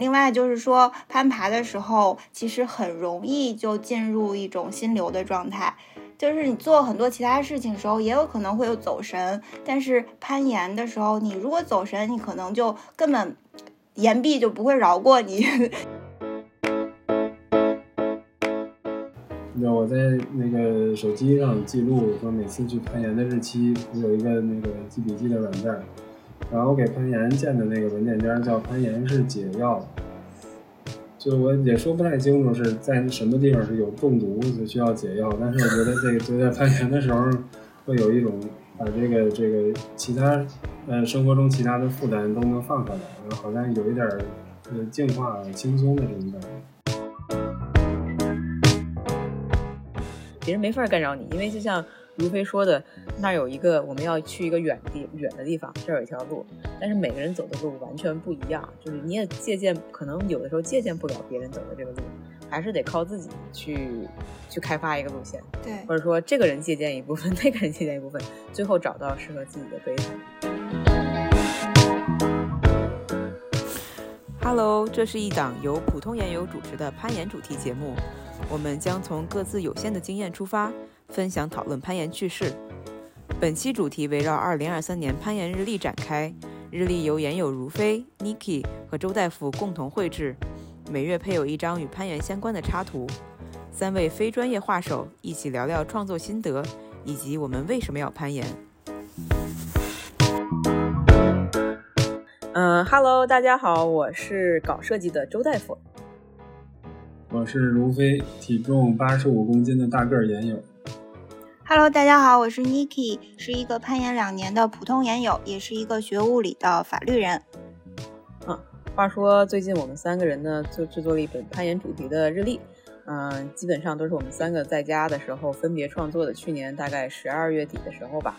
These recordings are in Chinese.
另外就是说，攀爬的时候其实很容易就进入一种心流的状态，就是你做很多其他事情的时候也有可能会有走神，但是攀岩的时候，你如果走神，你可能就根本岩壁就不会饶过你。那我在那个手机上记录，说每次去攀岩的日期，我有一个那个记笔记的软件。然后我给攀岩建的那个文件夹叫“攀岩是解药”，就我也说不太清楚是在什么地方是有中毒就需要解药，但是我觉得这个就在攀岩的时候会有一种把这个这个其他呃生活中其他的负担都能放下来，然后好像有一点呃净化轻松的这种感觉。别人没法干扰你，因为就像。如飞说的，那儿有一个我们要去一个远地远的地方，这儿有一条路，但是每个人走的路完全不一样，就是你也借鉴，可能有的时候借鉴不了别人走的这个路，还是得靠自己去去开发一个路线，对，或者说这个人借鉴一部分，那个人借鉴一部分，最后找到适合自己的备胎。Hello，这是一档由普通研友主持的攀岩主题节目，我们将从各自有限的经验出发。分享讨论攀岩趣事。本期主题围绕2023年攀岩日历展开。日历由岩友如飞、Niki 和周大夫共同绘制，每月配有一张与攀岩相关的插图。三位非专业画手一起聊聊创作心得，以及我们为什么要攀岩。嗯，Hello，大家好，我是搞设计的周大夫。我是如飞，体重八十五公斤的大个儿岩友。Hello，大家好，我是 Niki，是一个攀岩两年的普通岩友，也是一个学物理的法律人。嗯，话说最近我们三个人呢，就制作了一本攀岩主题的日历。嗯，基本上都是我们三个在家的时候分别创作的。去年大概十二月底的时候吧。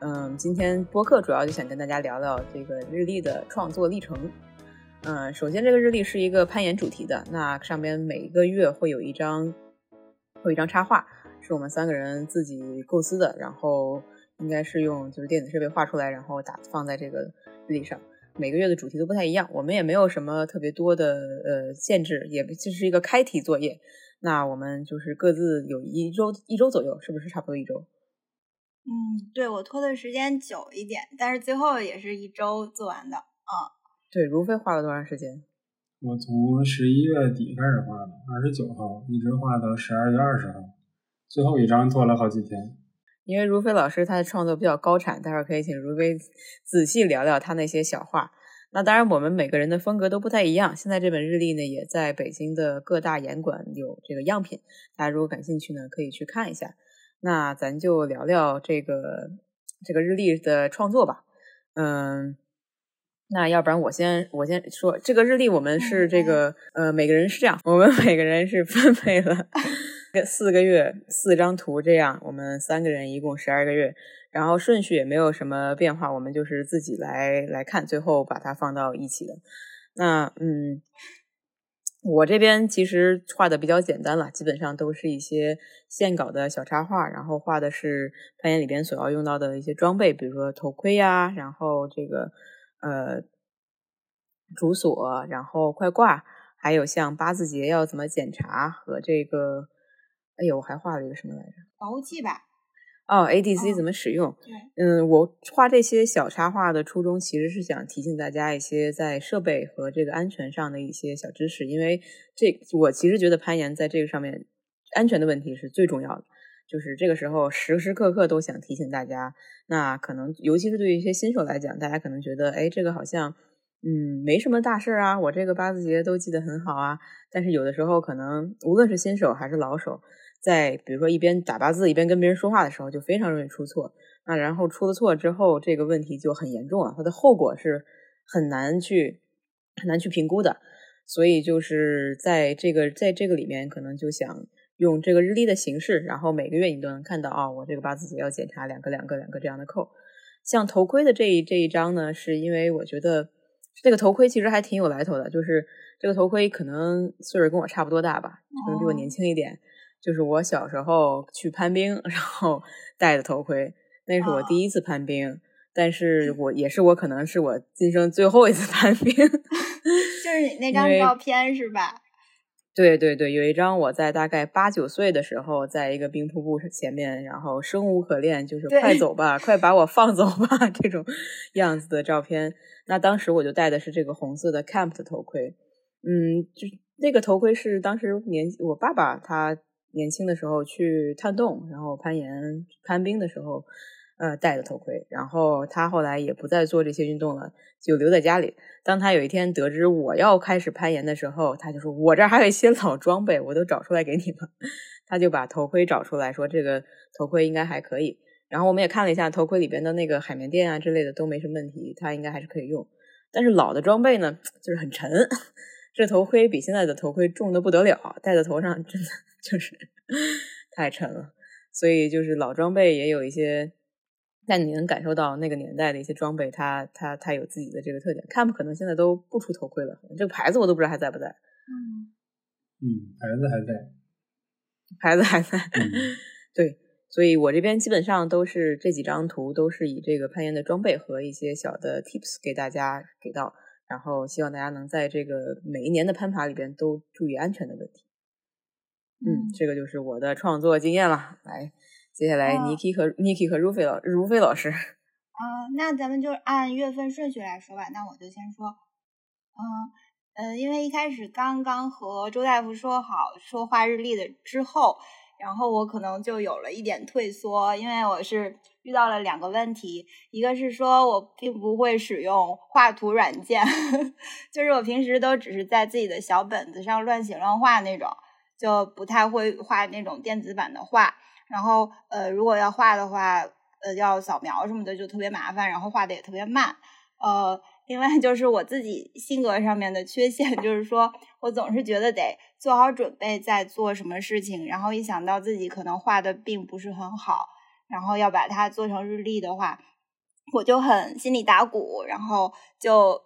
嗯，今天播客主要就想跟大家聊聊这个日历的创作历程。嗯，首先这个日历是一个攀岩主题的，那上边每一个月会有一张，会有一张插画。是我们三个人自己构思的，然后应该是用就是电子设备画出来，然后打放在这个日历上。每个月的主题都不太一样，我们也没有什么特别多的呃限制，也就是一个开题作业。那我们就是各自有一周一周左右，是不是差不多一周？嗯，对我拖的时间久一点，但是最后也是一周做完的啊。对，如飞花了多长时间？我从十一月底开始画的，二十九号一直画到十二月二十号。最后一张做了好几天，因为如飞老师他的创作比较高产，待会儿可以请如飞仔细聊聊他那些小画。那当然，我们每个人的风格都不太一样。现在这本日历呢，也在北京的各大严馆有这个样品，大家如果感兴趣呢，可以去看一下。那咱就聊聊这个这个日历的创作吧。嗯，那要不然我先我先说，这个日历我们是这个呃，每个人是这样，我们每个人是分配了。四个月四张图，这样我们三个人一共十二个月，然后顺序也没有什么变化，我们就是自己来来看，最后把它放到一起的。那嗯，我这边其实画的比较简单了，基本上都是一些线稿的小插画，然后画的是攀岩里边所要用到的一些装备，比如说头盔呀，然后这个呃主锁，然后快挂，还有像八字节要怎么检查和这个。哎呦，我还画了一个什么来着？保护器吧。哦，ADC 怎么使用？对，嗯，我画这些小插画的初衷其实是想提醒大家一些在设备和这个安全上的一些小知识，因为这我其实觉得攀岩在这个上面安全的问题是最重要的，就是这个时候时时刻刻都想提醒大家。那可能尤其是对于一些新手来讲，大家可能觉得，哎，这个好像嗯没什么大事啊，我这个八字节都记得很好啊。但是有的时候可能无论是新手还是老手。在比如说一边打八字一边跟别人说话的时候，就非常容易出错。那然后出了错之后，这个问题就很严重了，它的后果是很难去很难去评估的。所以就是在这个在这个里面，可能就想用这个日历的形式，然后每个月你都能看到啊，我这个八字节要检查两个两个两个这样的扣。像头盔的这一这一张呢，是因为我觉得这个头盔其实还挺有来头的，就是这个头盔可能岁数跟我差不多大吧，可能比我年轻一点。就是我小时候去攀冰，然后戴的头盔，那是我第一次攀冰，但是我也是我可能是我今生最后一次 攀冰。就是你那张照片是吧？对对对，有一张我在大概八九岁的时候，在一个冰瀑布前面，然后生无可恋，就是快走吧，快把我放走吧 这种样子的照片。那当时我就戴的是这个红色的 Camp 的头盔，嗯，就那个头盔是当时年我爸爸他年轻的时候去探洞，然后攀岩攀冰的时候，呃戴的头盔。然后他后来也不再做这些运动了，就留在家里。当他有一天得知我要开始攀岩的时候，他就说：“我这儿还有一些老装备，我都找出来给你们。”他就把头盔找出来说：“这个头盔应该还可以。”然后我们也看了一下头盔里边的那个海绵垫啊之类的都没什么问题，它应该还是可以用。但是老的装备呢，就是很沉，这头盔比现在的头盔重的不得了，戴在头上真的就是太沉了。所以就是老装备也有一些。但你能感受到那个年代的一些装备，它它它有自己的这个特点。Camp 可能现在都不出头盔了，这个牌子我都不知道还在不在。嗯，嗯，牌子还在。牌子还在。嗯 对，所以我这边基本上都是这几张图都是以这个攀岩的装备和一些小的 tips 给大家给到，然后希望大家能在这个每一年的攀爬里边都注意安全的问题。嗯，这个就是我的创作经验了。来。接下来哦，Niki 和 Niki 和如飞老如飞老师，啊、那咱们就按月份顺序来说吧。那我就先说，嗯呃，因为一开始刚刚和周大夫说好说画日历的之后，然后我可能就有了一点退缩，因为我是遇到了两个问题，一个是说我并不会使用画图软件，就是我平时都只是在自己的小本子上乱写乱画那种，就不太会画那种电子版的画。然后呃，如果要画的话，呃，要扫描什么的就特别麻烦，然后画的也特别慢。呃，另外就是我自己性格上面的缺陷，就是说我总是觉得得做好准备再做什么事情，然后一想到自己可能画的并不是很好，然后要把它做成日历的话，我就很心里打鼓，然后就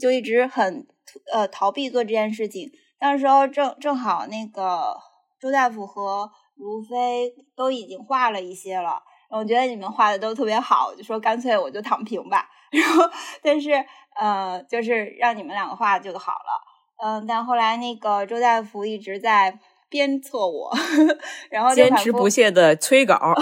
就一直很呃逃避做这件事情。那时候正正好那个周大夫和卢飞都已经画了一些了，我觉得你们画的都特别好，就说干脆我就躺平吧。然后，但是呃，就是让你们两个画就好了。嗯，但后来那个周大夫一直在鞭策我，然后坚持不懈的催稿，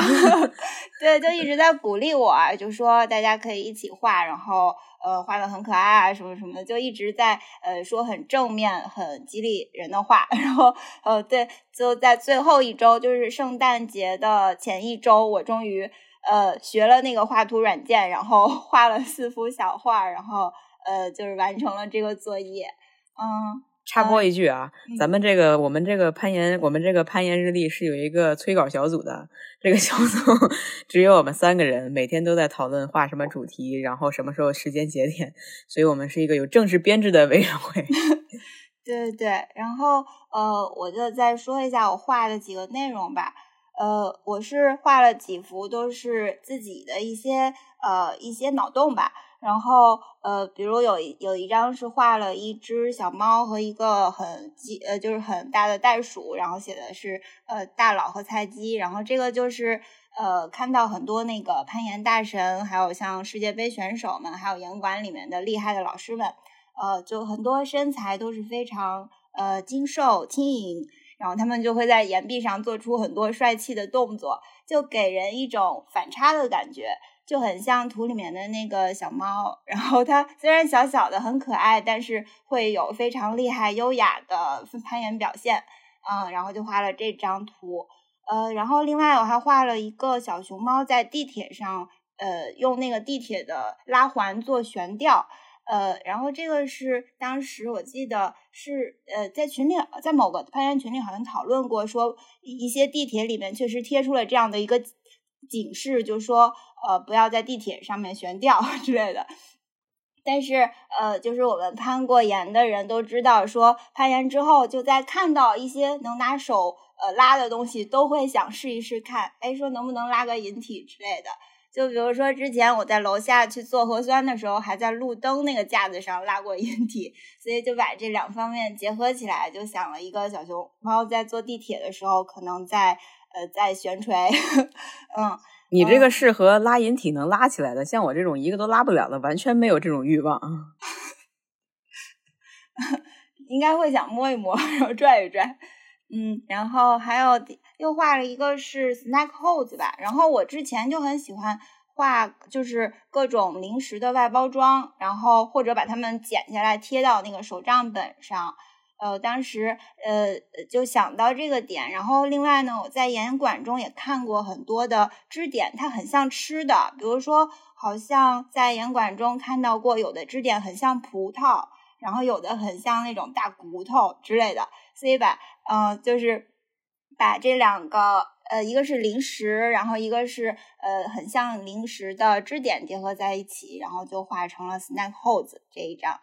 对，就一直在鼓励我，就说大家可以一起画，然后呃画的很可爱啊，什么什么的，就一直在呃说很正面、很激励人的话。然后呃对，就在最后一周，就是圣诞节的前一周，我终于呃学了那个画图软件，然后 画了四幅小画，然后呃就是完成了这个作业。嗯，插播一句啊，嗯咱们这个我们这个攀岩，我们这个攀岩日历是有一个催稿小组的，这个小组 只有我们三个人，每天都在讨论画什么主题，然后什么时候时间节点，所以我们是一个有正式编制的委员会。对 对对，然后呃，我就再说一下我画的几个内容吧。呃，我是画了几幅都是自己的一些呃一些脑洞吧。然后呃，比如有有一张是画了一只小猫和一个很鸡呃就是很大的袋鼠，然后写的是呃大佬和菜鸡。然后这个就是呃看到很多那个攀岩大神，还有像世界杯选手们，还有岩馆里面的厉害的老师们。呃，就很多身材都是非常呃精瘦轻盈，然后他们就会在岩壁上做出很多帅气的动作，就给人一种反差的感觉，就很像图里面的那个小猫。然后它虽然小小的很可爱，但是会有非常厉害优雅的攀岩表现。嗯，然后就画了这张图。呃，然后另外我还画了一个小熊猫在地铁上，呃，用那个地铁的拉环做悬吊。呃，然后这个是当时我记得是呃在群里，在某个攀岩群里好像讨论过，说一些地铁里面确实贴出了这样的一个警示，就说呃不要在地铁上面悬吊之类的。但是呃，就是我们攀过岩的人都知道，说攀岩之后就在看到一些能拿手呃拉的东西，都会想试一试看，哎，说能不能拉个引体之类的。就比如说，之前我在楼下去做核酸的时候，还在路灯那个架子上拉过引体，所以就把这两方面结合起来，就想了一个小熊猫在坐地铁的时候，可能在呃在悬垂，嗯，你这个适合拉引体能拉起来的，像我这种一个都拉不了的，完全没有这种欲望。应该会想摸一摸，然后拽一拽。嗯，然后还有又画了一个是 snack holes 吧，然后我之前就很喜欢画，就是各种零食的外包装，然后或者把它们剪下来贴到那个手账本上。呃，当时呃就想到这个点，然后另外呢，我在演管中也看过很多的支点，它很像吃的，比如说好像在演管中看到过有的支点很像葡萄，然后有的很像那种大骨头之类的，所以把嗯就是把这两个呃一个是零食，然后一个是呃很像零食的支点结合在一起，然后就画成了 snack holes 这一张，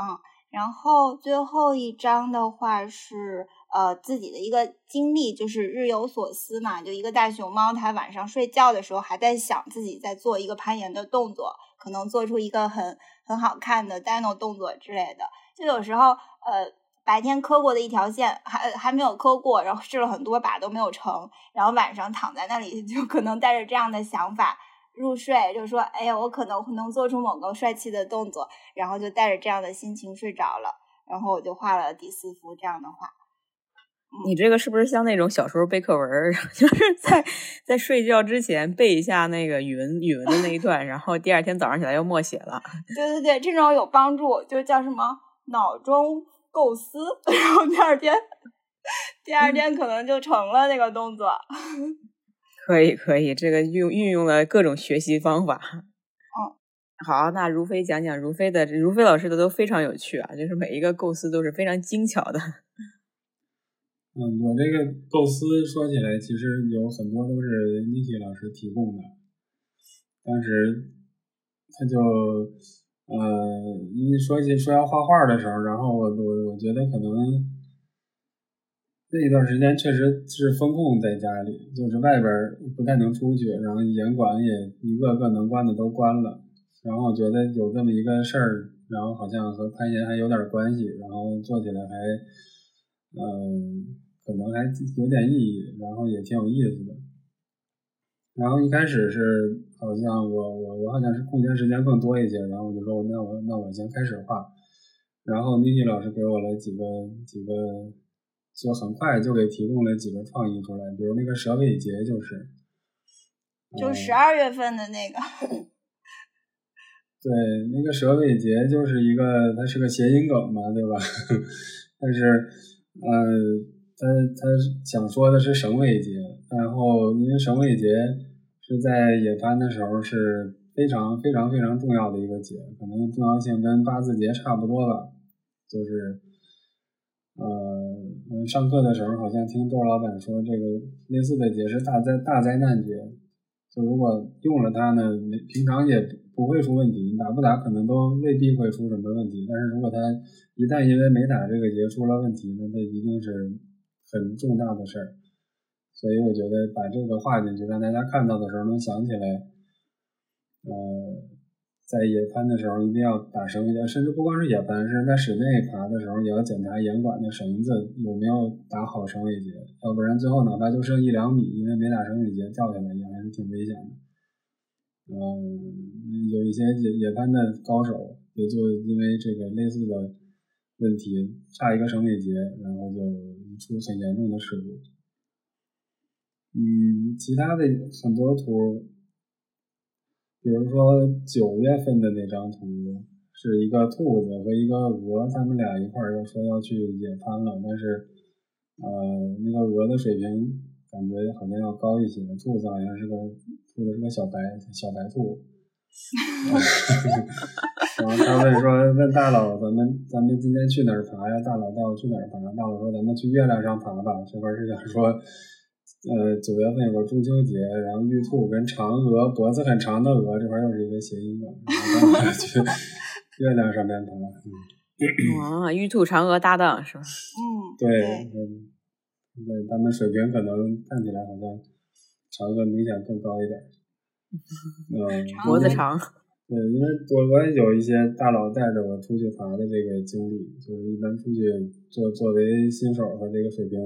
嗯。然后最后一张的话是呃自己的一个经历，就是日有所思嘛，就一个大熊猫，它晚上睡觉的时候还在想自己在做一个攀岩的动作，可能做出一个很很好看的 dino 动作之类的。就有时候呃白天磕过的一条线还还没有磕过，然后试了很多把都没有成，然后晚上躺在那里就可能带着这样的想法。入睡就是说，哎呀，我可能能做出某个帅气的动作，然后就带着这样的心情睡着了。然后我就画了第四幅这样的画。你这个是不是像那种小时候背课文，就是在在睡觉之前背一下那个语文语文的那一段，然后第二天早上起来又默写了？对对对，这种有帮助，就叫什么脑中构思，然后第二天第二天可能就成了那个动作。可以可以，这个用运用了各种学习方法。嗯，好，那如飞讲讲如飞的，如飞老师的都非常有趣啊，就是每一个构思都是非常精巧的。嗯，我这个构思说起来，其实有很多都是 Niki 老师提供的。当时他就呃，因为说起说要画画的时候，然后我我我觉得可能。那一段时间确实是封控在家里，就是外边不太能出去，然后严管也一个个能关的都关了。然后我觉得有这么一个事儿，然后好像和攀岩还有点关系，然后做起来还，嗯，可能还有点意义，然后也挺有意思的。然后一开始是好像我我我好像是空闲时间更多一些，然后我就说那我那我先开始画。然后妮妮老师给我了几个几个。就很快就给提供了几个创意出来，比如那个蛇尾节就是，就十二月份的那个，对，那个蛇尾节就是一个，它是个谐音梗嘛，对吧？但是，呃，他他想说的是省尾节，然后因为省尾节是在野番的时候是非常非常非常重要的一个节，可能重要性跟八字节差不多吧，就是。呃，嗯，上课的时候好像听周老板说，这个类似的节是大灾大灾难节，就如果用了它呢，平常也不会出问题，打不打可能都未必会出什么问题。但是如果它一旦因为没打这个节出了问题，那这一定是很重大的事儿。所以我觉得把这个画进去，让大家看到的时候能想起来，呃。在野攀的时候一定要打绳结，甚至不光是野攀，是在室内爬的时候也要检查严管的绳子有没有打好绳尾结，要不然最后哪怕就剩一两米，因为没打绳尾结掉下来也还是挺危险的。嗯，有一些野野攀的高手也就因为这个类似的问题，差一个绳尾结，然后就出很严重的事故。嗯，其他的很多图。比如说九月份的那张图是一个兔子和一个鹅，他们俩一块儿又说要去野餐了，但是呃那个鹅的水平感觉好像要高一些，兔子好像是个兔子是个小白小白兔。然后他问说问大佬咱们咱们今天去哪儿爬呀？大佬带我去哪儿爬？大佬说咱们去月亮上爬吧。这块是想说。呃，九月份有个中秋节，然后玉兔跟嫦娥脖子很长的鹅，这块又是一个谐音梗，然后去 月亮上面爬。嗯，啊，玉兔嫦娥搭档是吧？嗯，对，嗯，对，他们水平可能看起来好像嫦娥明显更高一点。嗯，脖子长。对，因为我我也有一些大佬带着我出去爬的这个经历，就是一般出去作作为新手和这个水平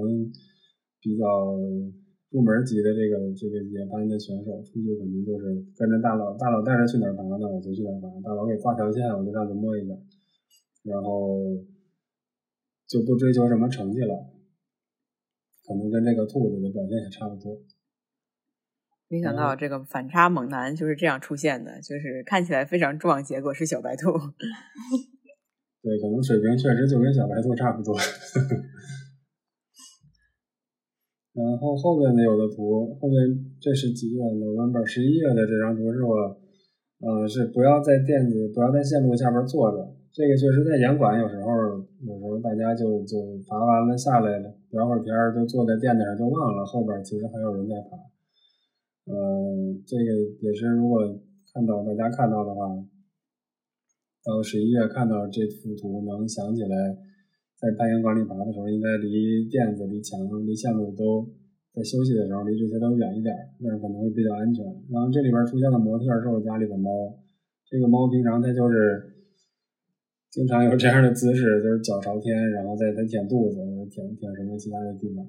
比较。入门级的这个这个野班的选手出去可能就是跟着大佬，大佬带着去哪儿爬，那我就去哪儿爬。大佬给挂条线，我就上去摸一下。然后，就不追求什么成绩了，可能跟这个兔子的表现也差不多。没想到这个反差猛男就是这样出现的，就是看起来非常壮，结果是小白兔。对，可能水平确实就跟小白兔差不多。然后后面的有的图，后面这是几月？November 十一月的这张图是我，呃，是不要在垫子，不要在线路下边坐着。这个确实在严管，有时候有时候大家就就爬完了下来了，聊会儿天儿就坐在垫子上就忘了后边其实还有人在爬。呃，这个也是如果看到大家看到的话，到十一月看到这幅图能想起来。在攀岩馆里爬的时候，应该离垫子、离墙、离线路都在休息的时候离这些都远一点，那样可能会比较安全。然后这里边出现的模特是我家里的猫，这个猫平常它就是经常有这样的姿势，就是脚朝天，然后在在舔肚子或者舔舔什么其他的地方。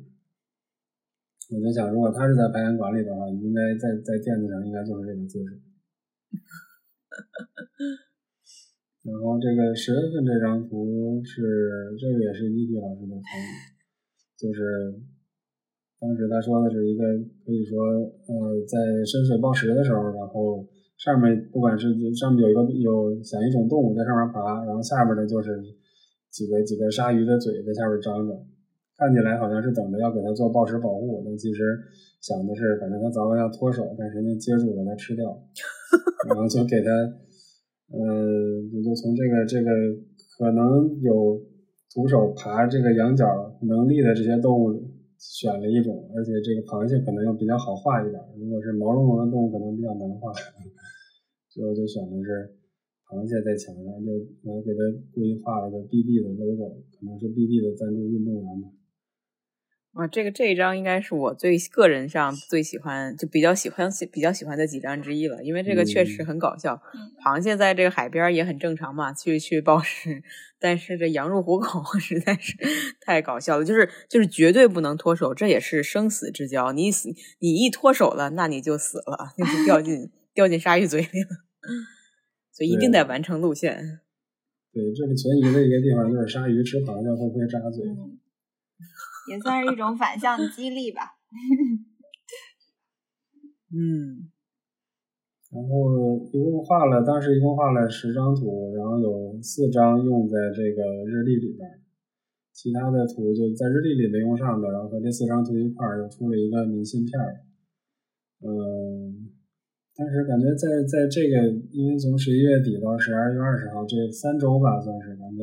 我在想，如果它是在攀岩馆里的话，应该在在垫子上应该就是这个姿势。然后这个十月份这张图是这个也是伊迪老师的图，就是当时他说的是一个可以说呃在深水暴食的时候，然后上面不管是上面有一个有想一种动物在上面爬，然后下面的就是几个几个鲨鱼的嘴在下面张着，看起来好像是等着要给它做暴食保护，但其实想的是反正它早晚要脱手，看谁能接住把它吃掉，然后就给它。呃，我就从这个这个可能有徒手爬这个羊角能力的这些动物里选了一种，而且这个螃蟹可能又比较好画一点。如果是毛茸茸的动物，可能比较难画，最后就选的是螃蟹在墙上，就我给它故意画了个 BD 的 logo，可能是 BD 的赞助运动员吧。啊，这个这一张应该是我最个人上最喜欢，就比较喜欢比较喜欢的几张之一了，因为这个确实很搞笑。螃蟹在这个海边也很正常嘛，去去暴食，但是这羊入虎口 实在是太搞笑了，就是就是绝对不能脱手，这也是生死之交。你死你一脱手了，那你就死了，那就掉进 掉进鲨鱼嘴里了。所以一定得完成路线。对，这里存疑的一个地方就是鲨鱼吃螃蟹会不会扎嘴。也算是一种反向激励吧。嗯，然后一共画了，当时一共画了十张图，然后有四张用在这个日历里边，其他的图就在日历里没用上的，然后和这四张图一块儿又出了一个明信片儿。嗯，但是感觉在在这个，因为从十一月底到十二月二十号这三周吧，算是感觉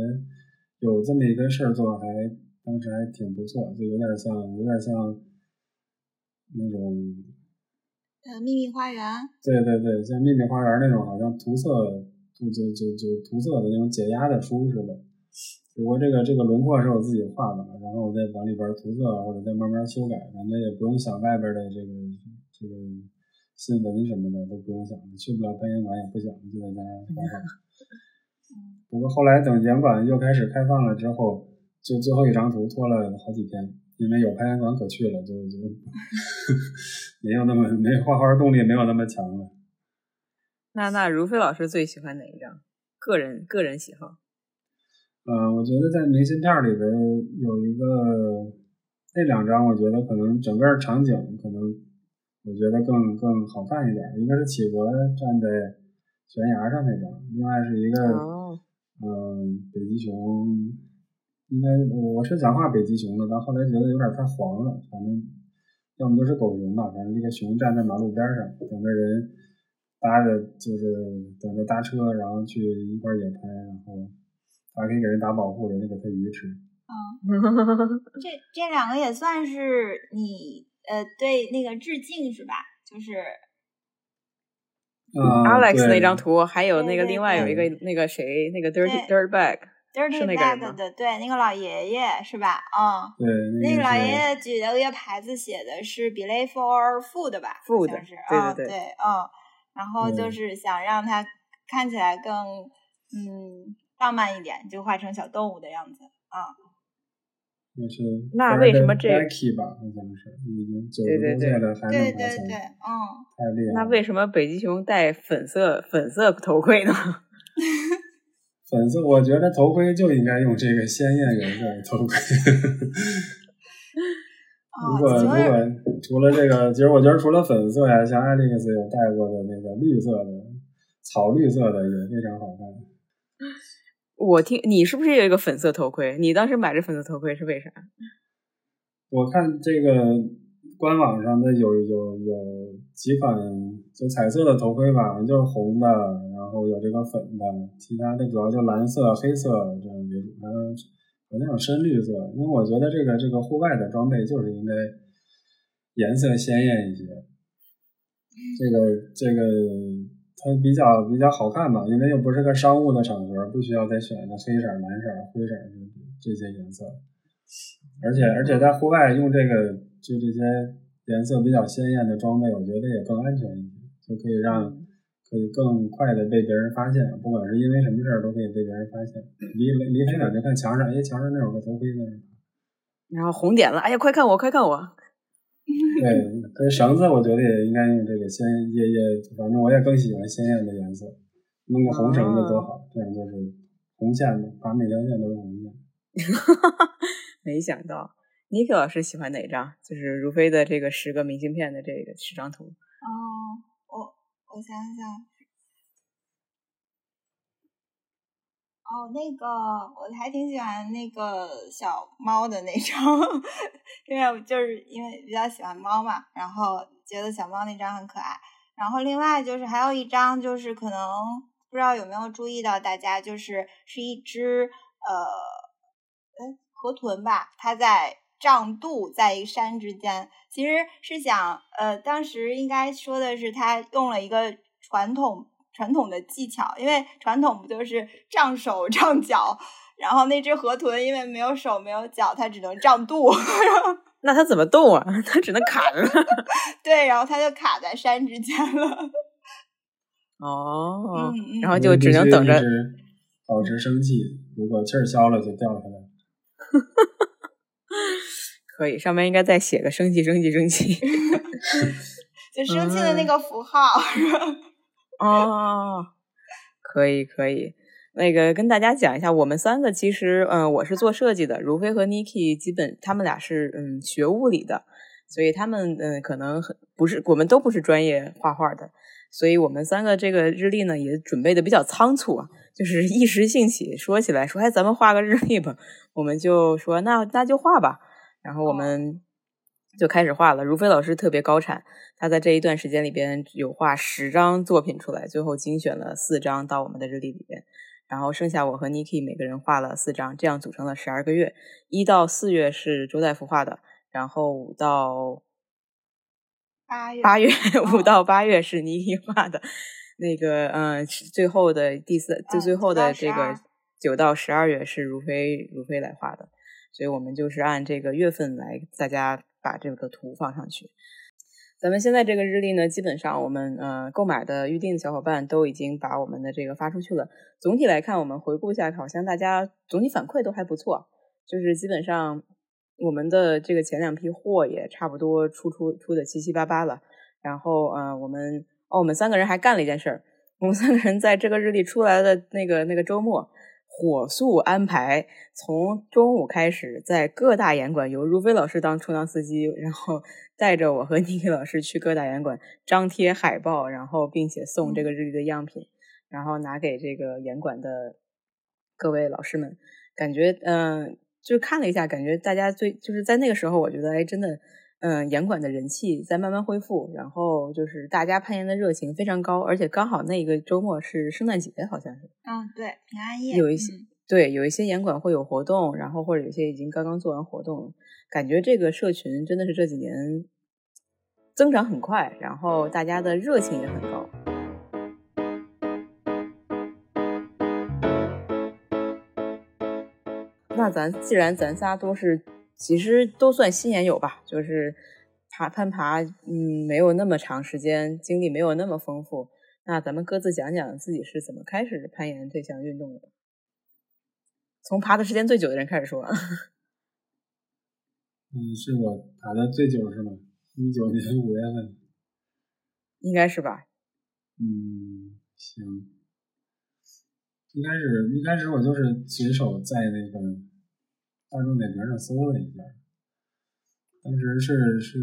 有这么一个事儿做还。当时还挺不错，就有点像，有点像那种，呃，秘密花园。对对对，像秘密花园那种，好像涂色，就就就就涂色的那种解压的书似的。只不过这个这个轮廓是我自己画的，然后我再往里边涂色，或者再慢慢修改，反正也不用想外边的这个这个新闻什么的都不用想，去不了攀岩馆也不想，就在家画画。不过后来等严管又开始开放了之后。就最后一张图拖了好几天，因为有拍岩馆可去了，就就 没有那么没画画动力没有那么强了。那那如飞老师最喜欢哪一张？个人个人喜好？嗯，我觉得在明信片里边有一个那两张，我觉得可能整个场景可能我觉得更更好看一点。一个是企鹅站在悬崖上那张，另外是一个嗯北极熊。应该我是想画北极熊的，但后来觉得有点太黄了。反正要么就是狗熊吧，反正这个熊站在马路边上，等着人搭着，就是等着搭车，然后去一块野拍，然后还可以给人打保护，人家给他鱼吃。嗯，这这两个也算是你呃对那个致敬是吧？就是 Alex 那张图，还有那个另外有一个那个谁，那个 Dirty Dirtbag。Dirty Bag 的，对，那个老爷爷是吧？嗯，对，那个老爷爷举的一个牌子，写的是 “Believe for Food” 吧？Food 是，对对对，嗯，然后就是想让它看起来更嗯浪漫一点，就画成小动物的样子啊。那是那为什么这吧？好像是已经九十多岁了，还对对对，嗯，太厉害。那为什么北极熊戴粉色粉色头盔呢？粉色，我觉得头盔就应该用这个鲜艳颜色的头盔。如果如果除了这个，其实我觉得除了粉色呀，像 Alex 有戴过的那个绿色的、草绿色的也非常好看。我听你是不是有一个粉色头盔？你当时买这粉色头盔是为啥？我看这个官网上的有有有几款就彩色的头盔吧，就是红的，然后有这个粉的，其他的主要就蓝色、黑色这样为主，还有好像有深绿色。因为我觉得这个这个户外的装备就是应该颜色鲜艳一些，这个这个它比较比较好看吧，因为又不是个商务的场合，不需要再选个黑色、蓝色、灰色这些颜色。而且而且在户外用这个就这些颜色比较鲜艳的装备，我觉得也更安全一些，就可以让可以更快的被别人发现，不管是因为什么事儿都可以被别人发现。离离很远就看墙上，哎，墙上那有个头盔呢。然后红点了，哎呀，快看我，快看我！对，跟绳子我觉得也应该用这个鲜也也，反正我也更喜欢鲜艳的颜色，弄个红绳子多好，这样就是红线的，把每条线都是红线。没想到，Niki 老师喜欢哪张？就是如飞的这个十个明信片的这个十张图。哦，我想想，哦，那个我还挺喜欢那个小猫的那张，因为我就是因为比较喜欢猫嘛，然后觉得小猫那张很可爱。然后另外就是还有一张，就是可能不知道有没有注意到大家，就是是一只呃。河豚吧，它在胀肚，在一山之间，其实是想，呃，当时应该说的是，他用了一个传统传统的技巧，因为传统不就是胀手胀脚，然后那只河豚因为没有手没有脚，它只能胀肚，那它怎么动啊？它只能卡着。对，然后它就卡在山之间了。哦，然后就只能等着保持生气，如果气儿消了就掉下来。可以，上面应该再写个“生气，生气，生气”，就生气的那个符号。哦，可以，可以。那个跟大家讲一下，我们三个其实，嗯，我是做设计的，如飞和 Niki 基本他们俩是嗯学物理的，所以他们嗯可能很不是，我们都不是专业画画的，所以我们三个这个日历呢也准备的比较仓促啊。就是一时兴起说起来，说哎，咱们画个日历吧。我们就说那那就画吧。然后我们就开始画了。如飞老师特别高产，他在这一段时间里边有画十张作品出来，最后精选了四张到我们的日历里边。然后剩下我和 Niki 每个人画了四张，这样组成了十二个月。一到四月是周大夫画的，然后五到八月八月 五到八月是 Niki 画的。那个，嗯，最后的第四，就最后的这个九到十二月是如飞如飞来画的，所以我们就是按这个月份来，大家把这个图放上去。咱们现在这个日历呢，基本上我们呃购买的预定的小伙伴都已经把我们的这个发出去了。总体来看，我们回顾一下，好像大家总体反馈都还不错，就是基本上我们的这个前两批货也差不多出出出的七七八八了。然后，呃，我们。哦，我们三个人还干了一件事儿。我们三个人在这个日历出来的那个那个周末，火速安排从中午开始，在各大演馆由如飞老师当充当司机，然后 带着我和妮妮老师去各大演馆张贴海报，然后并且送这个日历的样品，然后拿给这个演馆的各位老师们。感觉，嗯，就看了一下，感觉大家最就是在那个时候，我觉得，哎，真的。嗯，严管的人气在慢慢恢复，然后就是大家攀岩的热情非常高，而且刚好那个周末是圣诞节，好像是。嗯，对，平安夜。有一些对，有一些严管会有活动，然后或者有些已经刚刚做完活动，感觉这个社群真的是这几年增长很快，然后大家的热情也很高。那咱既然咱仨都是。其实都算新研友吧，就是爬攀爬，嗯，没有那么长时间，经历没有那么丰富。那咱们各自讲讲自己是怎么开始攀岩这项运动的。从爬的时间最久的人开始说。嗯，是我爬的最久是吗？一九年五月份。应该是吧。嗯，行。一开始一开始我就是随手在那个大众点评上搜了一下，当时是是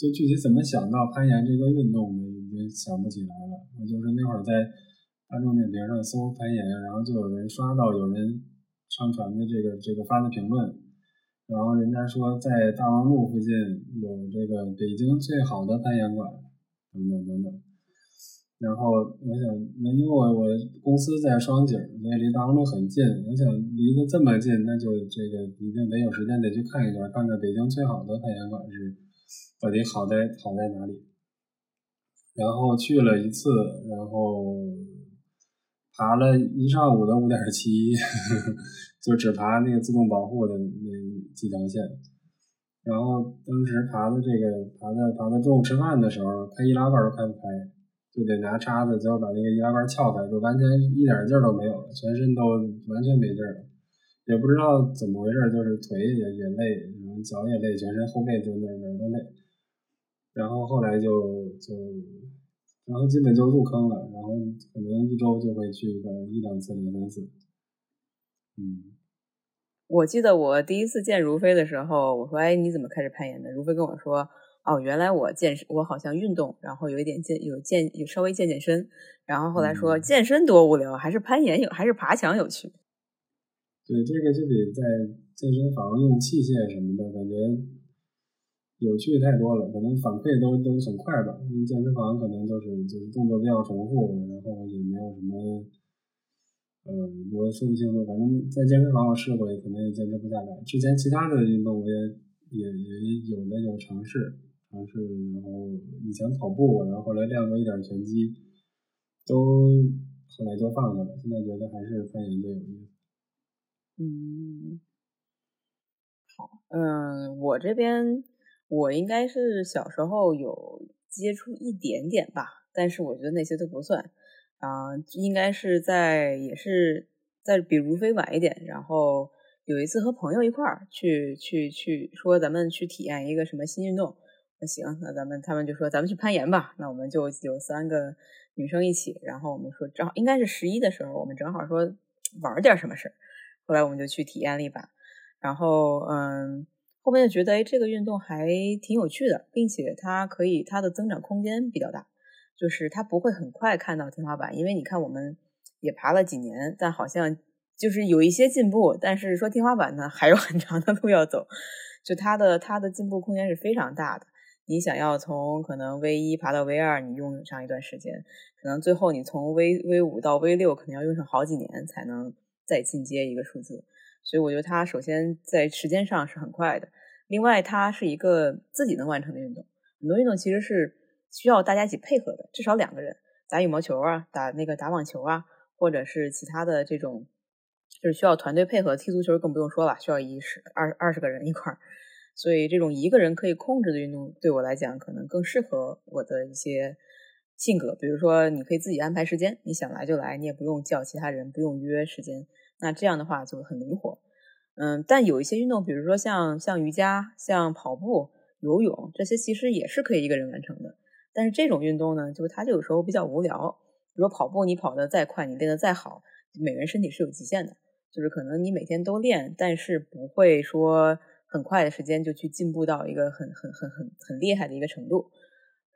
就具体怎么想到攀岩这个运动的，已经想不起来了。我就是那会儿在大众点评上搜攀岩，然后就有人刷到有人上传的这个这个发的评论，然后人家说在大望路附近有这个北京最好的攀岩馆，等等等等。然后我想，那因为我我公司在双井，所以离大望路很近。我想离得这么近，那就这个一定得有时间得去看一下，看看北京最好的攀岩馆是到底好在好在哪里。然后去了一次，然后爬了一上午的五点七，就只爬那个自动保护的那几条线。然后当时爬的这个爬的爬到中午吃饭的时候，开易拉罐都开不开。就得拿叉子，最后把那个易拉罐撬开，就完全一点劲儿都没有了，全身都完全没劲儿了，也不知道怎么回事，就是腿也也累，然后脚也累，全身后背就哪哪都累。然后后来就就，然后基本就入坑了，然后可能一周就会去个一两次、两三次。嗯，我记得我第一次见如飞的时候，我说：“哎，你怎么开始攀岩的？”如飞跟我说。哦，原来我健身，我好像运动，然后有一点健，有健，有稍微健健身，然后后来说健身多无聊，还是攀岩有，还是爬墙有趣。对，这个就比在健身房用器械什么的感觉有趣太多了，可能反馈都都很快吧。因为健身房可能就是就是动作比较重复，然后也没有什么，呃，我说不清楚，反正在健身房我试过，也可能也坚持不下来。之前其他的运动我也也也有的有尝试。尝试，然后以前跑步，然后后来练过一点拳击，都后来就放下了。现在觉得还是攀岩最有意思。嗯，好，嗯，我这边我应该是小时候有接触一点点吧，但是我觉得那些都不算啊，应该是在也是在比如飞晚一点，然后有一次和朋友一块儿去去去说咱们去体验一个什么新运动。那行，那咱们他们就说咱们去攀岩吧。那我们就有三个女生一起，然后我们说正好应该是十一的时候，我们正好说玩点什么事儿。后来我们就去体验了一把，然后嗯，后面就觉得哎，这个运动还挺有趣的，并且它可以它的增长空间比较大，就是它不会很快看到天花板，因为你看我们也爬了几年，但好像就是有一些进步，但是说天花板呢还有很长的路要走，就它的它的进步空间是非常大的。你想要从可能 V 一爬到 V 二，你用上一段时间，可能最后你从 V V 五到 V 六，可能要用上好几年才能再进阶一个数字。所以我觉得它首先在时间上是很快的，另外它是一个自己能完成的运动。很多运动其实是需要大家一起配合的，至少两个人打羽毛球啊，打那个打网球啊，或者是其他的这种，就是需要团队配合。踢足球更不用说了，需要一十二二十个人一块儿。所以，这种一个人可以控制的运动，对我来讲可能更适合我的一些性格。比如说，你可以自己安排时间，你想来就来，你也不用叫其他人，不用约时间。那这样的话就很灵活。嗯，但有一些运动，比如说像像瑜伽、像跑步、游泳这些，其实也是可以一个人完成的。但是这种运动呢，就它就有时候比较无聊。比如说跑步，你跑得再快，你练得再好，每个人身体是有极限的。就是可能你每天都练，但是不会说。很快的时间就去进步到一个很很很很很厉害的一个程度，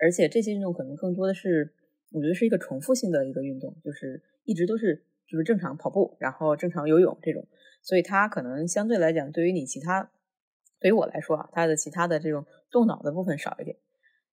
而且这些运动可能更多的是，我觉得是一个重复性的一个运动，就是一直都是就是正常跑步，然后正常游泳这种，所以它可能相对来讲，对于你其他，对于我来说啊，它的其他的这种动脑的部分少一点。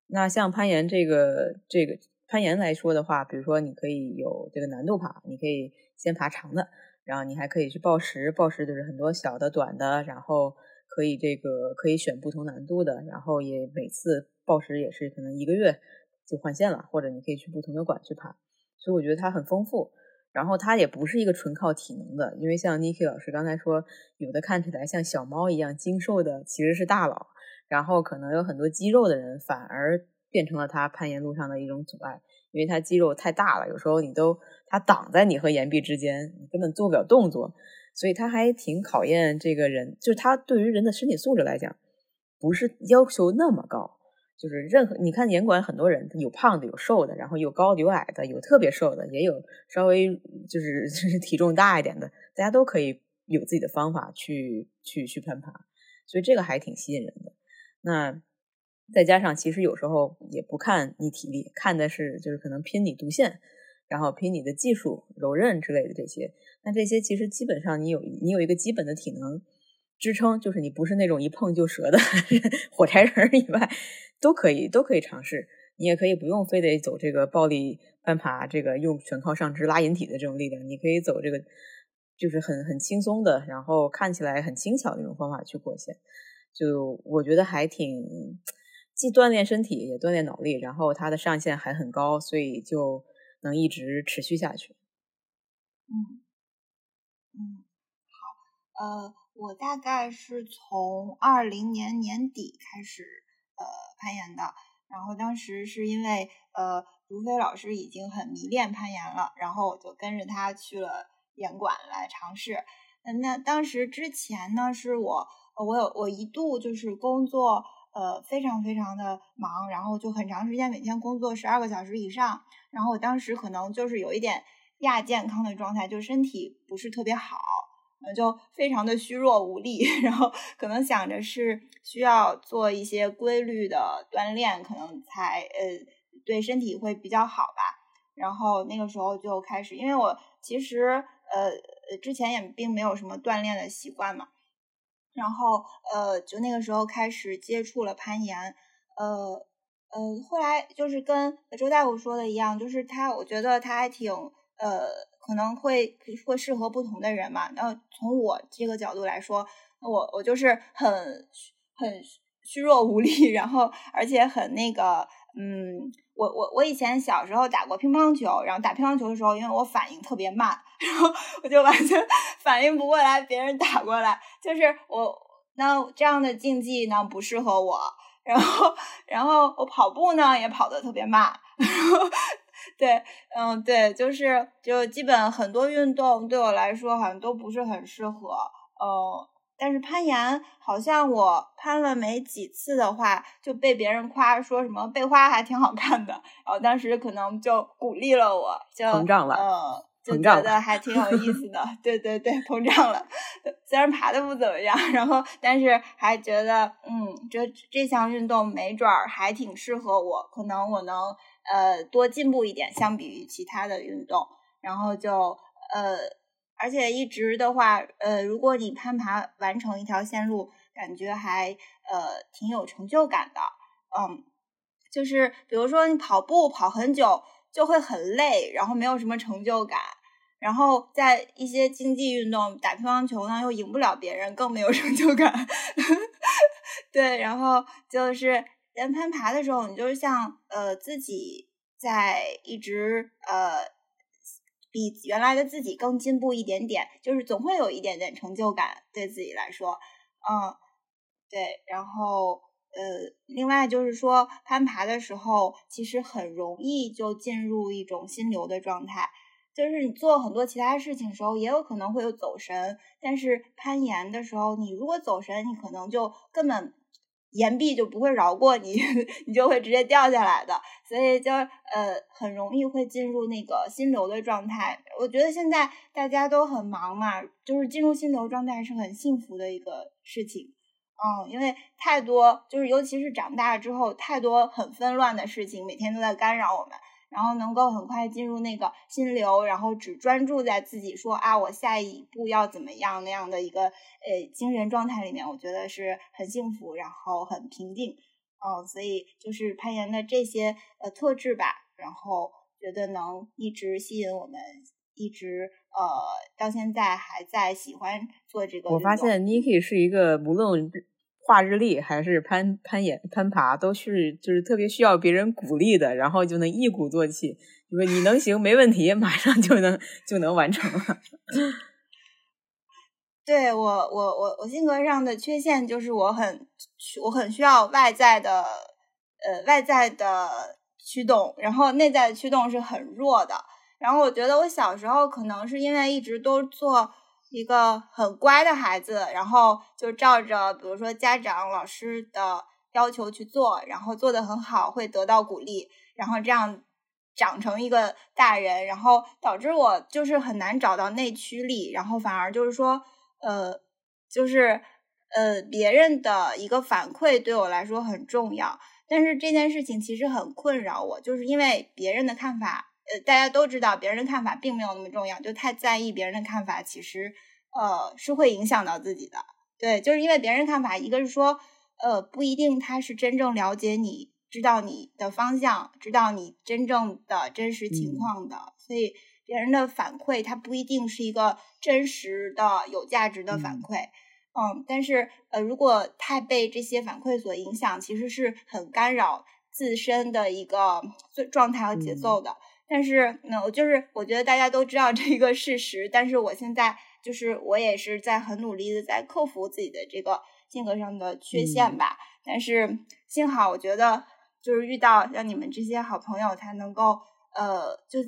那像攀岩这个这个攀岩来说的话，比如说你可以有这个难度爬，你可以先爬长的，然后你还可以去报时，报时就是很多小的、短的，然后。可以这个可以选不同难度的，然后也每次报时也是可能一个月就换线了，或者你可以去不同的馆去爬，所以我觉得它很丰富。然后它也不是一个纯靠体能的，因为像 Niki 老师刚才说，有的看起来像小猫一样精瘦的其实是大佬，然后可能有很多肌肉的人反而变成了他攀岩路上的一种阻碍，因为他肌肉太大了，有时候你都他挡在你和岩壁之间，你根本做不了动作。所以他还挺考验这个人，就是他对于人的身体素质来讲，不是要求那么高。就是任何你看严管很多人有胖的有瘦的，然后有高的有矮的，有特别瘦的，也有稍微就是就是体重大一点的，大家都可以有自己的方法去去去攀爬，所以这个还挺吸引人的。那再加上其实有时候也不看你体力，看的是就是可能拼你独线，然后拼你的技术、柔韧之类的这些。那这些其实基本上你有你有一个基本的体能。支撑就是你不是那种一碰就折的 火柴人以外，都可以都可以尝试。你也可以不用非得走这个暴力攀爬，这个用全靠上肢拉引体的这种力量，你可以走这个就是很很轻松的，然后看起来很轻巧的一种方法去过线。就我觉得还挺既锻炼身体也锻炼脑力，然后它的上限还很高，所以就能一直持续下去。嗯嗯，好，呃。我大概是从二零年年底开始呃攀岩的，然后当时是因为呃如飞老师已经很迷恋攀岩了，然后我就跟着他去了岩馆来尝试。嗯，那当时之前呢，是我我有我一度就是工作呃非常非常的忙，然后就很长时间每天工作十二个小时以上，然后我当时可能就是有一点亚健康的状态，就身体不是特别好。就非常的虚弱无力，然后可能想着是需要做一些规律的锻炼，可能才呃对身体会比较好吧。然后那个时候就开始，因为我其实呃之前也并没有什么锻炼的习惯嘛，然后呃就那个时候开始接触了攀岩，呃呃后来就是跟周大夫说的一样，就是他我觉得他还挺呃。可能会会适合不同的人嘛。然后从我这个角度来说，我我就是很很虚弱无力，然后而且很那个，嗯，我我我以前小时候打过乒乓球，然后打乒乓球的时候，因为我反应特别慢，然后我就完全 反应不过来别人打过来，就是我那这样的竞技呢不适合我。然后然后我跑步呢也跑得特别慢。然 后对，嗯，对，就是就基本很多运动对我来说好像都不是很适合，嗯，但是攀岩好像我攀了没几次的话，就被别人夸说什么背花还挺好看的，然后当时可能就鼓励了我，就膨胀了，嗯，就觉得还挺有意思的，对对对，膨胀了，虽然爬的不怎么样，然后但是还觉得，嗯，这这项运动没准儿还挺适合我，可能我能。呃，多进步一点，相比于其他的运动，然后就呃，而且一直的话，呃，如果你攀爬完成一条线路，感觉还呃挺有成就感的，嗯，就是比如说你跑步跑很久就会很累，然后没有什么成就感，然后在一些竞技运动打乒乓球呢又赢不了别人，更没有成就感，对，然后就是。在攀爬的时候，你就是像呃自己在一直呃比原来的自己更进步一点点，就是总会有一点点成就感，对自己来说，嗯，对。然后呃，另外就是说攀爬的时候，其实很容易就进入一种心流的状态，就是你做很多其他事情的时候，也有可能会有走神，但是攀岩的时候，你如果走神，你可能就根本。岩壁就不会饶过你，你就会直接掉下来的，所以就呃很容易会进入那个心流的状态。我觉得现在大家都很忙嘛，就是进入心流状态是很幸福的一个事情，嗯，因为太多就是尤其是长大之后，太多很纷乱的事情每天都在干扰我们。然后能够很快进入那个心流，然后只专注在自己说啊，我下一步要怎么样那样的一个呃精神状态里面，我觉得是很幸福，然后很平静，哦，所以就是攀岩的这些呃特质吧，然后觉得能一直吸引我们，一直呃到现在还在喜欢做这个。我发现 Niki 是一个无论。画日历还是攀攀岩攀爬，都是就是特别需要别人鼓励的，然后就能一鼓作气，就说你能行，没问题，马上就能就能完成了。对我我我我性格上的缺陷就是我很我很需要外在的呃外在的驱动，然后内在的驱动是很弱的。然后我觉得我小时候可能是因为一直都做。一个很乖的孩子，然后就照着，比如说家长、老师的要求去做，然后做得很好，会得到鼓励，然后这样长成一个大人，然后导致我就是很难找到内驱力，然后反而就是说，呃，就是呃别人的一个反馈对我来说很重要，但是这件事情其实很困扰我，就是因为别人的看法。呃，大家都知道，别人的看法并没有那么重要，就太在意别人的看法，其实呃是会影响到自己的。对，就是因为别人看法，一个是说，呃，不一定他是真正了解你，知道你的方向，知道你真正的真实情况的，所以别人的反馈，他不一定是一个真实的、有价值的反馈。嗯，但是呃，如果太被这些反馈所影响，其实是很干扰自身的一个状态和节奏的。但是，那我就是我觉得大家都知道这个事实，但是我现在就是我也是在很努力的在克服自己的这个性格上的缺陷吧。但是幸好，我觉得就是遇到像你们这些好朋友，才能够呃，就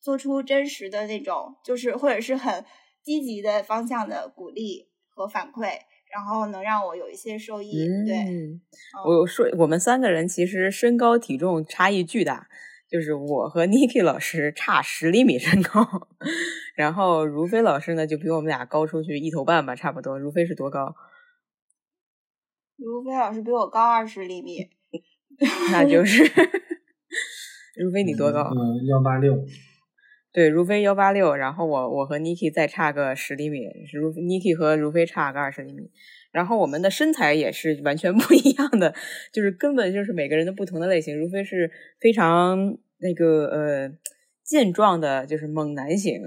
做出真实的那种，就是或者是很积极的方向的鼓励和反馈，然后能让我有一些受益。对，我说我们三个人其实身高体重差异巨大。就是我和 Niki 老师差十厘米身高，然后如飞老师呢就比我们俩高出去一头半吧，差不多。如飞是多高？如飞老师比我高二十厘米，那就是 如飞你多高？嗯，幺八六。对，如飞幺八六，然后我我和 Niki 再差个十厘米，如 Niki 和如飞差个二十厘米。然后我们的身材也是完全 不一样的，就是根本就是每个人的不同的类型。如非是非常那个呃健壮的，就是猛男型。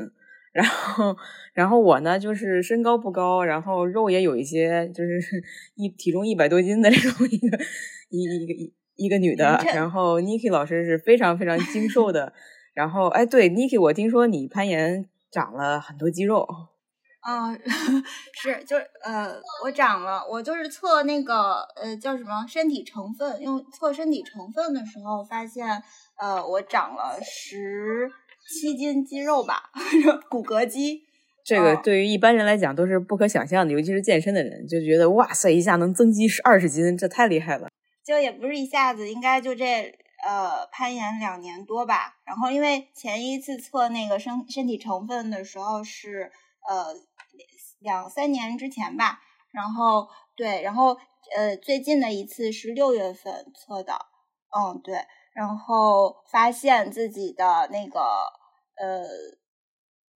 然后，然后我呢就是身高不高，然后肉也有一些，就是 一体重一百多斤的这种一个一一个一一个女的。然后 Niki 老师是非常非常精瘦的。然后，哎，对，Niki，我听说你攀岩长了很多肌肉。啊，是，就是呃，我长了，我就是测那个呃叫什么身体成分，用测身体成分的时候发现，呃，我长了十七斤肌肉吧，骨骼肌。这个对于一般人来讲都是不可想象的，尤其是健身的人就觉得哇塞，一下能增肌十二十斤，这太厉害了。就也不是一下子，应该就这呃攀岩两年多吧。然后因为前一次测那个身身体成分的时候是呃。两三年之前吧，然后对，然后呃，最近的一次是六月份测的，嗯，对，然后发现自己的那个呃，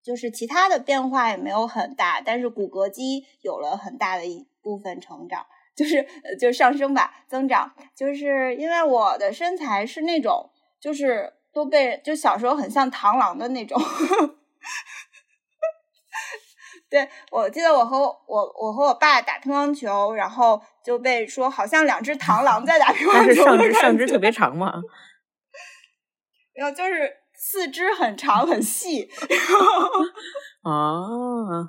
就是其他的变化也没有很大，但是骨骼肌有了很大的一部分成长，就是就上升吧，增长，就是因为我的身材是那种，就是都被就小时候很像螳螂的那种。对，我记得我和我我和我爸打乒乓球，然后就被说好像两只螳螂在打乒 乓球。是上肢上肢特别长嘛？然后就是四肢很长很细。啊，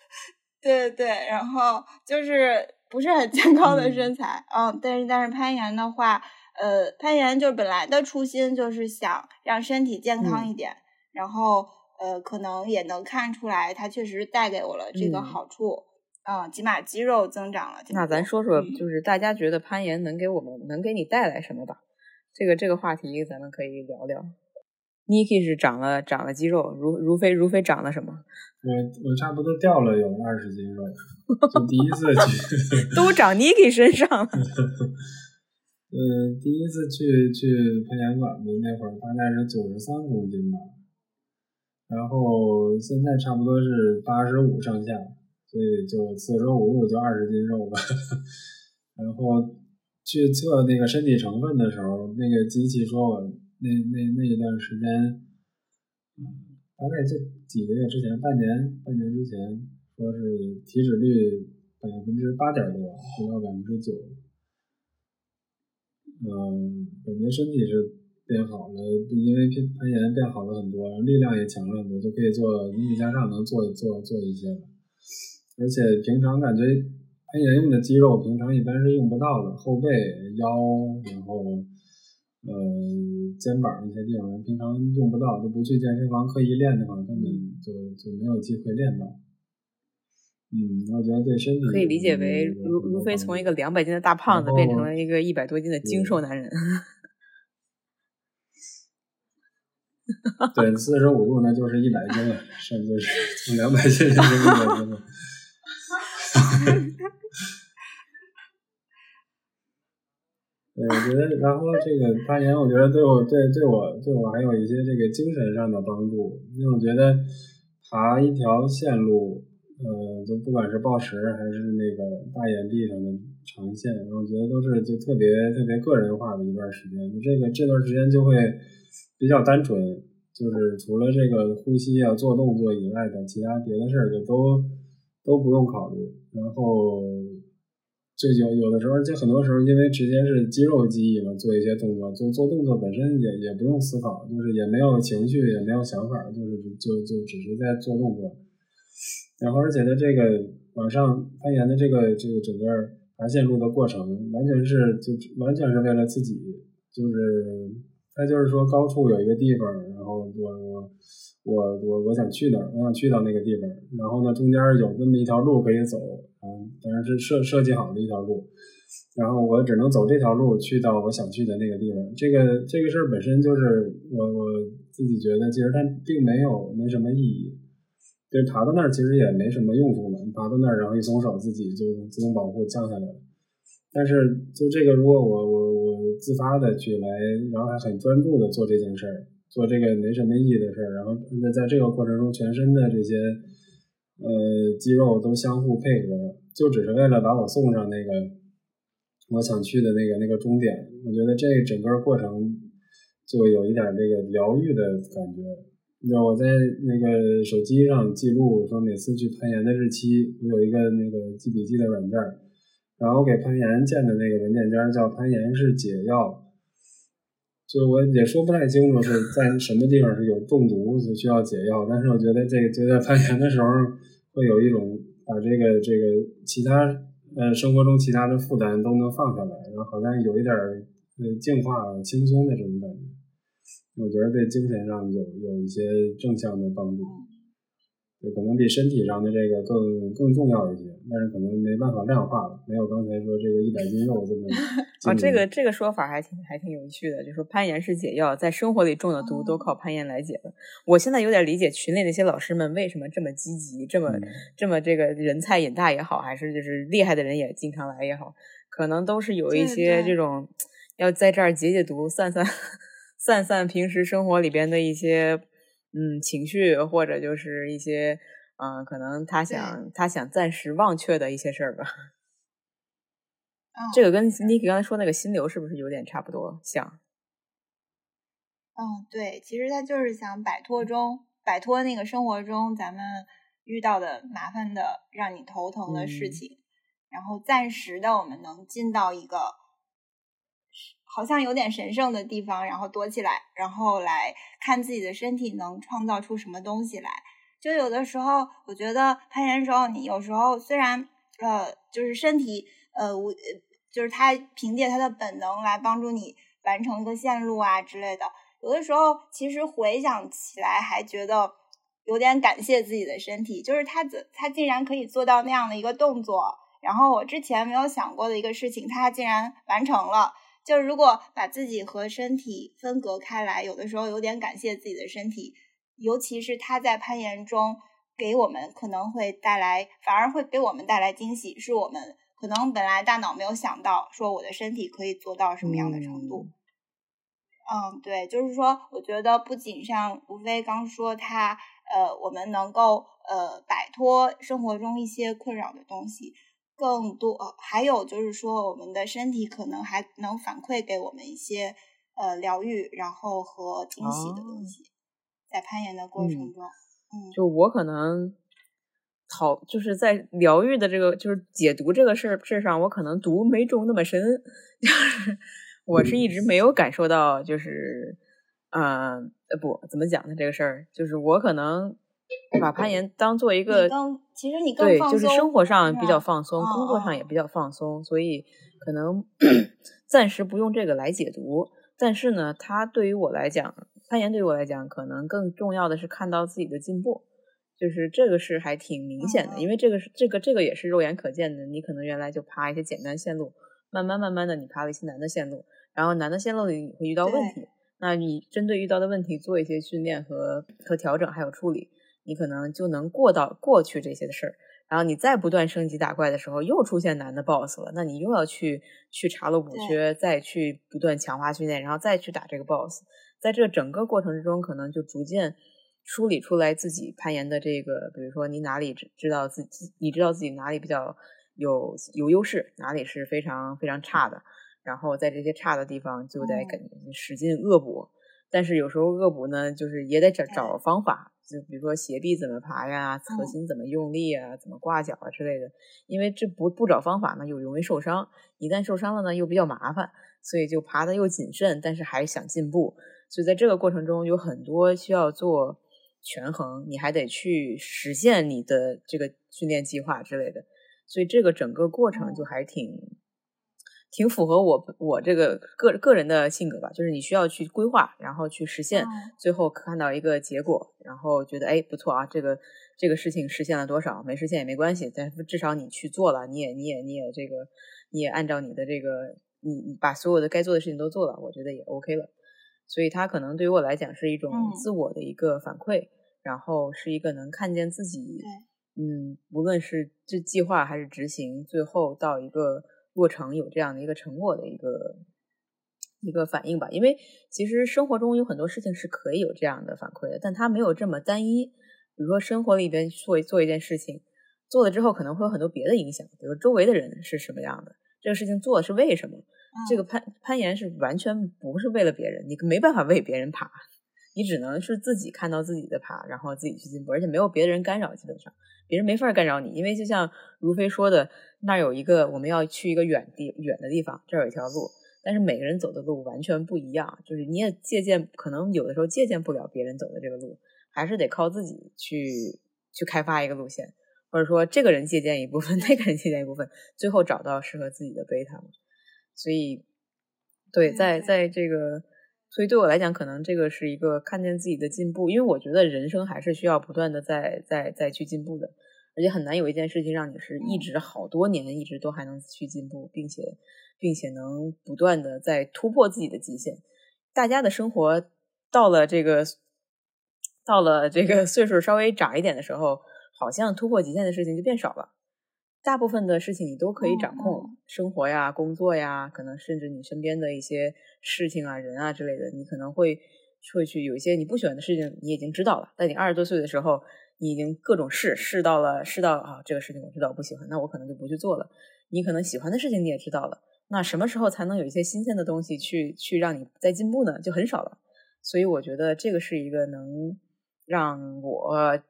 对对对，然后就是不是很健康的身材，嗯，但是但是攀岩的话，呃，攀岩就是本来的初心就是想让身体健康一点，然后。呃，可能也能看出来，它确实带给我了这个好处，嗯，起码肌肉增长了。那咱说说，就是大家觉得攀岩能给我们，能给你带来什么吧？这个这个话题咱们可以聊聊。Niki 是长了长了肌肉，如如飞如飞长了什么？我我差不多掉了有二十斤肉，就第一次去 都长 Niki 身上了。嗯，第一次去去攀岩馆的那会儿，大概是九十三公斤吧。然后现在差不多是八十五上下，所以就四舍五入就二十斤肉吧。然后去测那个身体成分的时候，那个机器说我那那那一段时间，大概这几个月之前，半年半年之前，说是体脂率百分之八点多，不到百分之九。嗯，感觉身体是。变好了，因为攀攀岩变好了很多，力量也强了很多，就可以做引体向上，能做做做一些了。而且平常感觉攀岩用的肌肉，平常一般是用不到的，后背、腰，然后呃肩膀一些地方，平常用不到，都不去健身房刻意练的话，根本就就没有机会练到。嗯，我觉得对身体可以理解为如如飞从一个两百斤的大胖子变成了一个一百多斤的精瘦男人。对，四十五度那就是一百斤了，甚至是从两百斤变成一百斤了。对，我觉得，然后这个攀岩，我觉得对我对对我对我还有一些这个精神上的帮助。因为我觉得爬一条线路，呃，就不管是抱石还是那个大岩壁上的长线，我觉得都是就特别特别个人化的一段时间。就这个这段时间就会比较单纯，就是除了这个呼吸啊、做动作以外的其他别的事儿就都都不用考虑，然后。就有有的时候，就很多时候，因为直接是肌肉记忆嘛，做一些动作，就做动作本身也也不用思考，就是也没有情绪，也没有想法，就是就就只是在做动作。然后，而且它这个往上攀岩的这个这个整个爬线路的过程，完全是就完全是为了自己，就是它就是说高处有一个地方，然后我我我我我想去哪儿，我想去到那个地方，然后呢中间有这么一条路可以走。嗯，当然是设设计好的一条路，然后我只能走这条路去到我想去的那个地方。这个这个事儿本身就是我我自己觉得，其实它并没有没什么意义。就是爬到那儿其实也没什么用处嘛，爬到那儿然后一松手，自己就自动保护降下来了。但是就这个，如果我我自发的去来，然后还很专注的做这件事儿，做这个没什么意义的事儿，然后那在这个过程中，全身的这些。呃，肌肉都相互配合，就只是为了把我送上那个我想去的那个那个终点。我觉得这整个过程就有一点这个疗愈的感觉。那我在那个手机上记录说每次去攀岩的日期，我有一个那个记笔记的软件，然后给攀岩建的那个文件夹叫“攀岩是解药”。就我也说不太清楚是在什么地方是有中毒就需要解药，但是我觉得这个就在攀岩的时候会有一种把这个这个其他呃生活中其他的负担都能放下来，然后好像有一点呃净化轻松的这种感觉，我觉得对精神上有有一些正向的帮助。就可能比身体上的这个更更重要一些，但是可能没办法量化了，没有刚才说这个一百斤肉这么。啊，这个这个说法还挺还挺有趣的，就说攀岩是解药，在生活里中的毒都靠攀岩来解的。我现在有点理解群里那些老师们为什么这么积极，这么这么这个人菜瘾大也好，还是就是厉害的人也经常来也好，可能都是有一些这种要在这儿解解毒、散散散散平时生活里边的一些。嗯，情绪或者就是一些，嗯，可能他想他想暂时忘却的一些事儿吧。这个跟 Niki 刚才说那个心流是不是有点差不多像？嗯，对，其实他就是想摆脱中摆脱那个生活中咱们遇到的麻烦的让你头疼的事情，然后暂时的我们能进到一个。好像有点神圣的地方，然后躲起来，然后来看自己的身体能创造出什么东西来。就有的时候，我觉得攀岩时候，你有时候虽然呃，就是身体呃，我就是它凭借它的本能来帮助你完成一个线路啊之类的。有的时候，其实回想起来还觉得有点感谢自己的身体，就是它怎它竟然可以做到那样的一个动作，然后我之前没有想过的一个事情，它竟然完成了。就如果把自己和身体分隔开来，有的时候有点感谢自己的身体，尤其是他在攀岩中给我们可能会带来，反而会给我们带来惊喜，是我们可能本来大脑没有想到，说我的身体可以做到什么样的程度。嗯，对，就是说，我觉得不仅像吴飞刚说他，呃，我们能够呃摆脱生活中一些困扰的东西。更多还有就是说，我们的身体可能还能反馈给我们一些呃疗愈，然后和惊喜的东西，在攀岩的过程中，嗯，就我可能讨就是在疗愈的这个就是解读这个事儿事上，我可能毒没中那么深，就是 我是一直没有感受到，就是呃不怎么讲呢这个事儿，就是我可能。把攀岩当做一个，其实你更对，就是生活上比较放松，工作上也比较放松，所以可能 暂时不用这个来解读。但是呢，它对于我来讲，攀岩对于我来讲，可能更重要的是看到自己的进步。就是这个是还挺明显的，因为这个是这个这个也是肉眼可见的。你可能原来就爬一些简单线路，慢慢慢慢的你爬了一些难的线路，然后难的线路里你会遇到问题，那你针对遇到的问题做一些训练和和调整还有处理，你可能就能过到过去这些的事儿。然后你再不断升级打怪的时候，又出现难的 BOSS 了，那你又要去去查漏补缺，再去不断强化训练，然后再去打这个 BOSS。在这整个过程之中，可能就逐渐。梳理出来自己攀岩的这个，比如说你哪里知知道自己，你知道自己哪里比较有有优势，哪里是非常非常差的，然后在这些差的地方就得跟使劲恶补。但是有时候恶补呢，就是也得找找方法，就比如说斜臂怎么爬呀，核心怎么用力啊，怎么挂脚啊之类的。因为这不不找方法呢，又容易受伤，一旦受伤了呢，又比较麻烦，所以就爬的又谨慎，但是还想进步。所以在这个过程中有很多需要做。权衡，你还得去实现你的这个训练计划之类的，所以这个整个过程就还挺挺符合我我这个个个人的性格吧。就是你需要去规划，然后去实现，最后看到一个结果，然后觉得哎不错啊，这个这个事情实现了多少，没实现也没关系，但至少你去做了，你也你也你也这个你也按照你的这个你你把所有的该做的事情都做了，我觉得也 OK 了。所以它可能对于我来讲是一种自我的一个反馈，然后是一个能看见自己，嗯，无论是这计划还是执行，最后到一个落成有这样的一个成果的一个一个反应吧。因为其实生活中有很多事情是可以有这样的反馈的，但它没有这么单一。比如说生活里边做做一件事情，做了之后可能会有很多别的影响，比如周围的人是什么样的，这个事情做的是为什么。这个攀攀岩是完全不是为了别人，你没办法为别人爬，你只能是自己看到自己的爬，然后自己去进步，而且没有别的人干扰，基本上别人没法干扰你，因为就像如飞说的，那有一个我们要去一个远地远的地方，这儿有一条路，但是每个人走的路完全不一样，就是你也借鉴，可能有的时候借鉴不了别人走的这个路，还是得靠自己去去开发一个路线，或者说这个人借鉴一部分，那个人借鉴一部分，最后找到适合自己的贝塔。所以，对，在在这个，所以对我来讲，可能这个是一个看见自己的进步，因为我觉得人生还是需要不断的在在在去进步的，而且很难有一件事情让你是一直好多年一直都还能去进步，并且并且能不断的在突破自己的极限。大家的生活到了这个到了这个岁数稍微长一点的时候，好像突破极限的事情就变少了。大部分的事情你都可以掌控，生活呀、工作呀，可能甚至你身边的一些事情啊、人啊之类的，你可能会会去有一些你不喜欢的事情，你已经知道了。在你二十多岁的时候，你已经各种试试到了，试到啊，这个事情我知道我不喜欢，那我可能就不去做了。你可能喜欢的事情你也知道了，那什么时候才能有一些新鲜的东西去去让你再进步呢？就很少了。所以我觉得这个是一个能让我。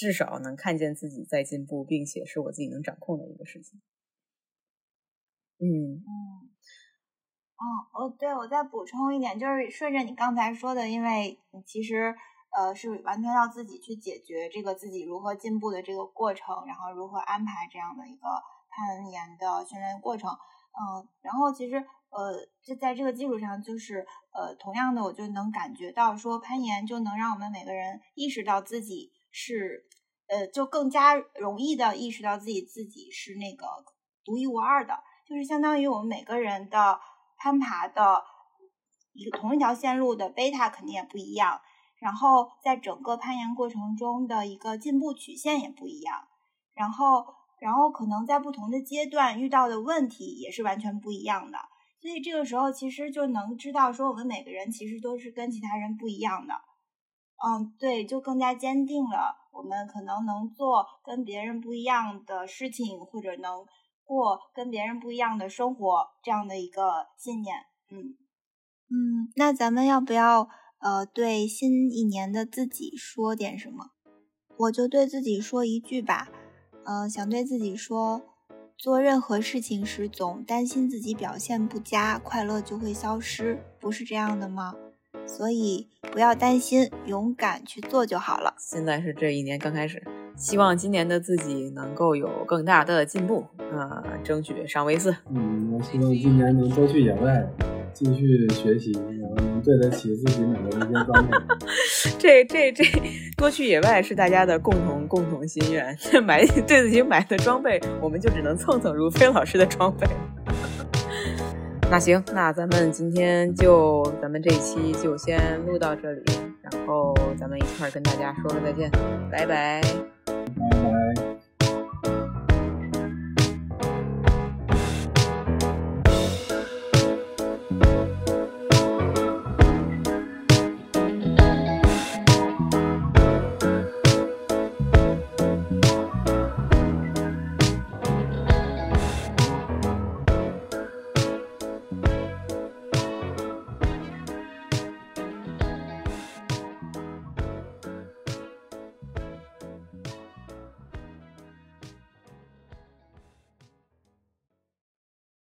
至少能看见自己在进步，并且是我自己能掌控的一个事情。嗯嗯哦哦，对，我再补充一点，就是顺着你刚才说的，因为其实呃是完全要自己去解决这个自己如何进步的这个过程，然后如何安排这样的一个攀岩的训练过程。嗯，然后其实呃就在这个基础上，就是呃同样的，我就能感觉到说攀岩就能让我们每个人意识到自己是。呃，就更加容易的意识到自己自己是那个独一无二的，就是相当于我们每个人的攀爬的一个同一条线路的贝塔肯定也不一样，然后在整个攀岩过程中的一个进步曲线也不一样，然后然后可能在不同的阶段遇到的问题也是完全不一样的，所以这个时候其实就能知道说我们每个人其实都是跟其他人不一样的。嗯，对，就更加坚定了我们可能能做跟别人不一样的事情，或者能过跟别人不一样的生活这样的一个信念。嗯嗯，那咱们要不要呃对新一年的自己说点什么？我就对自己说一句吧，呃，想对自己说，做任何事情时总担心自己表现不佳，快乐就会消失，不是这样的吗？所以不要担心，勇敢去做就好了。现在是这一年刚开始，希望今年的自己能够有更大的进步啊，争取上 V 四。嗯，我希望今年能多去野外，继续学习，然后能对得起自己买的一些装备。这这这多去野外是大家的共同共同心愿。买对自己买的装备，我们就只能蹭蹭如飞老师的装备。那行，那咱们今天就咱们这一期就先录到这里，然后咱们一块儿跟大家说个再见，拜拜。